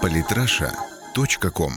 Политраша.ком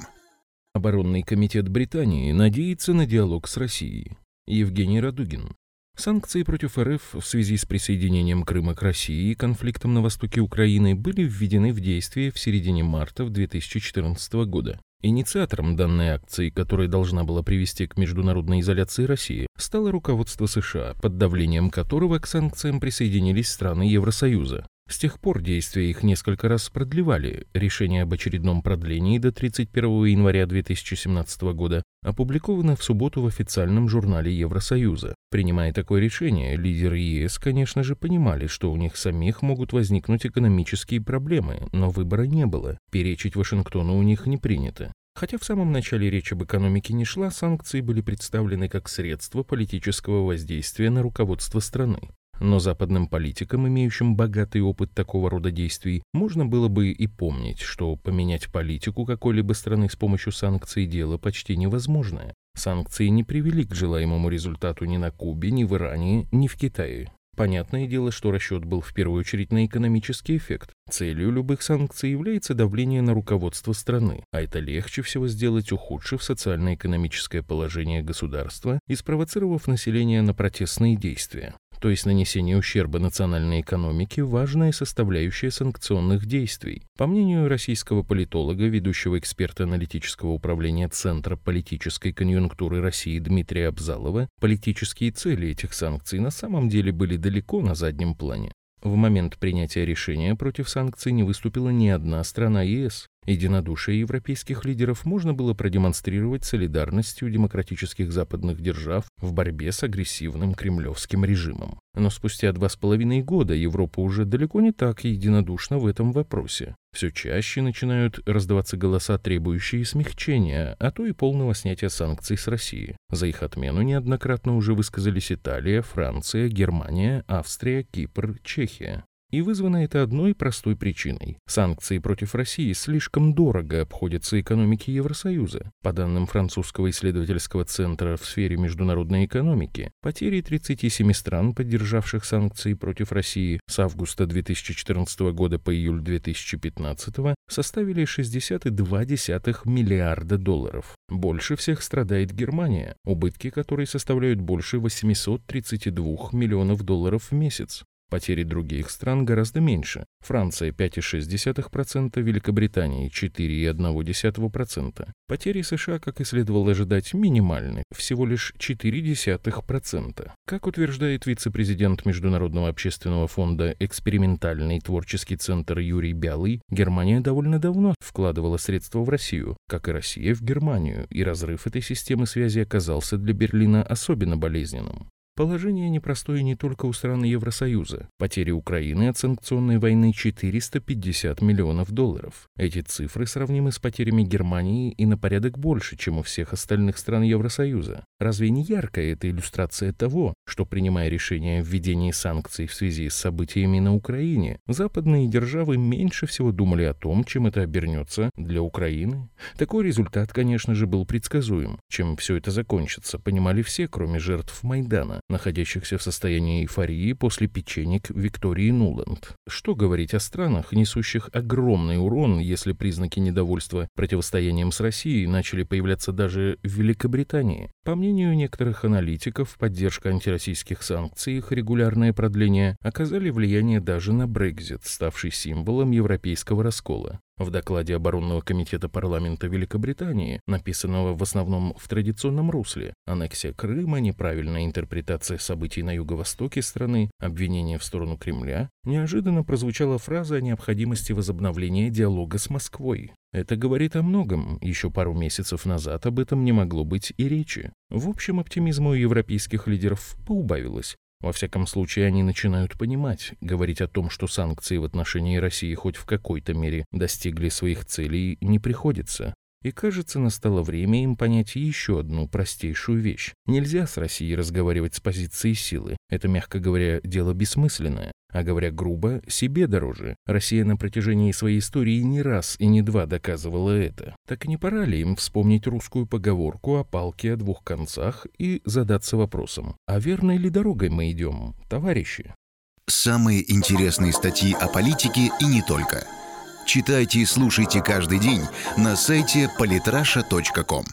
Оборонный комитет Британии надеется на диалог с Россией. Евгений Радугин. Санкции против РФ в связи с присоединением Крыма к России и конфликтом на востоке Украины были введены в действие в середине марта в 2014 года. Инициатором данной акции, которая должна была привести к международной изоляции России, стало руководство США, под давлением которого к санкциям присоединились страны Евросоюза. С тех пор действия их несколько раз продлевали. Решение об очередном продлении до 31 января 2017 года опубликовано в субботу в официальном журнале Евросоюза. Принимая такое решение, лидеры ЕС, конечно же, понимали, что у них самих могут возникнуть экономические проблемы, но выбора не было. Перечить Вашингтону у них не принято. Хотя в самом начале речь об экономике не шла, санкции были представлены как средство политического воздействия на руководство страны. Но западным политикам, имеющим богатый опыт такого рода действий, можно было бы и помнить, что поменять политику какой-либо страны с помощью санкций – дело почти невозможное. Санкции не привели к желаемому результату ни на Кубе, ни в Иране, ни в Китае. Понятное дело, что расчет был в первую очередь на экономический эффект. Целью любых санкций является давление на руководство страны, а это легче всего сделать, ухудшив социально-экономическое положение государства и спровоцировав население на протестные действия то есть нанесение ущерба национальной экономике, важная составляющая санкционных действий. По мнению российского политолога, ведущего эксперта аналитического управления Центра политической конъюнктуры России Дмитрия Абзалова, политические цели этих санкций на самом деле были далеко на заднем плане. В момент принятия решения против санкций не выступила ни одна страна ЕС. Единодушие европейских лидеров можно было продемонстрировать солидарностью демократических западных держав в борьбе с агрессивным кремлевским режимом. Но спустя два с половиной года Европа уже далеко не так единодушна в этом вопросе. Все чаще начинают раздаваться голоса, требующие смягчения, а то и полного снятия санкций с России. За их отмену неоднократно уже высказались Италия, Франция, Германия, Австрия, Кипр, Чехия. И вызвано это одной простой причиной. Санкции против России слишком дорого обходятся экономике Евросоюза. По данным французского исследовательского центра в сфере международной экономики, потери 37 стран, поддержавших санкции против России с августа 2014 года по июль 2015 составили 62,2 миллиарда долларов. Больше всех страдает Германия, убытки которой составляют больше 832 миллионов долларов в месяц. Потери других стран гораздо меньше. Франция 5,6%, Великобритания 4,1%. Потери США, как и следовало ожидать, минимальны, всего лишь 0,4%. Как утверждает вице-президент Международного общественного фонда «Экспериментальный творческий центр» Юрий Бялый, Германия довольно давно вкладывала средства в Россию, как и Россия в Германию, и разрыв этой системы связи оказался для Берлина особенно болезненным. Положение непростое не только у стран Евросоюза. Потери Украины от санкционной войны 450 миллионов долларов. Эти цифры сравнимы с потерями Германии и на порядок больше, чем у всех остальных стран Евросоюза. Разве не яркая эта иллюстрация того, что, принимая решение о введении санкций в связи с событиями на Украине, западные державы меньше всего думали о том, чем это обернется для Украины? Такой результат, конечно же, был предсказуем. Чем все это закончится, понимали все, кроме жертв Майдана находящихся в состоянии эйфории после печенек Виктории Нуланд. Что говорить о странах, несущих огромный урон, если признаки недовольства противостоянием с Россией начали появляться даже в Великобритании? По мнению некоторых аналитиков, поддержка антироссийских санкций и их регулярное продление оказали влияние даже на Брекзит, ставший символом европейского раскола. В докладе оборонного комитета парламента Великобритании, написанного в основном в традиционном русле, аннексия Крыма, неправильная интерпретация событий на юго-востоке страны, обвинение в сторону Кремля, неожиданно прозвучала фраза о необходимости возобновления диалога с Москвой. Это говорит о многом. Еще пару месяцев назад об этом не могло быть и речи. В общем, оптимизм у европейских лидеров поубавилось. Во всяком случае, они начинают понимать, говорить о том, что санкции в отношении России хоть в какой-то мере достигли своих целей, не приходится. И кажется, настало время им понять еще одну простейшую вещь. Нельзя с Россией разговаривать с позиции силы. Это, мягко говоря, дело бессмысленное. А говоря грубо, себе дороже. Россия на протяжении своей истории не раз и не два доказывала это. Так не пора ли им вспомнить русскую поговорку о палке о двух концах и задаться вопросом, а верной ли дорогой мы идем, товарищи? Самые интересные статьи о политике и не только. Читайте и слушайте каждый день на сайте polytrasha.com.